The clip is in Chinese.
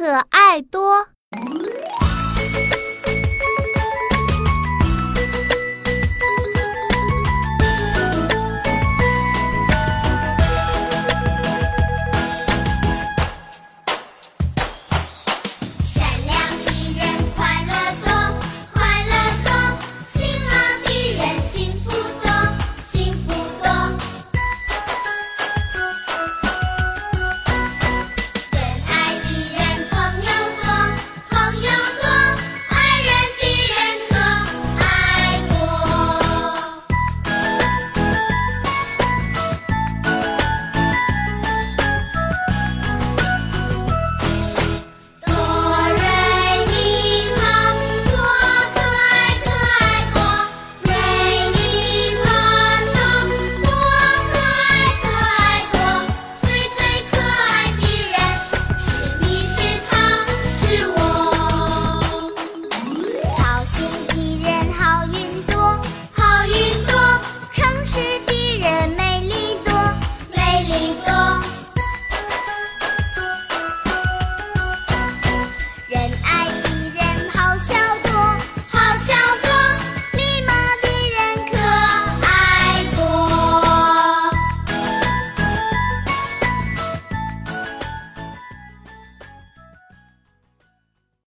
可爱多。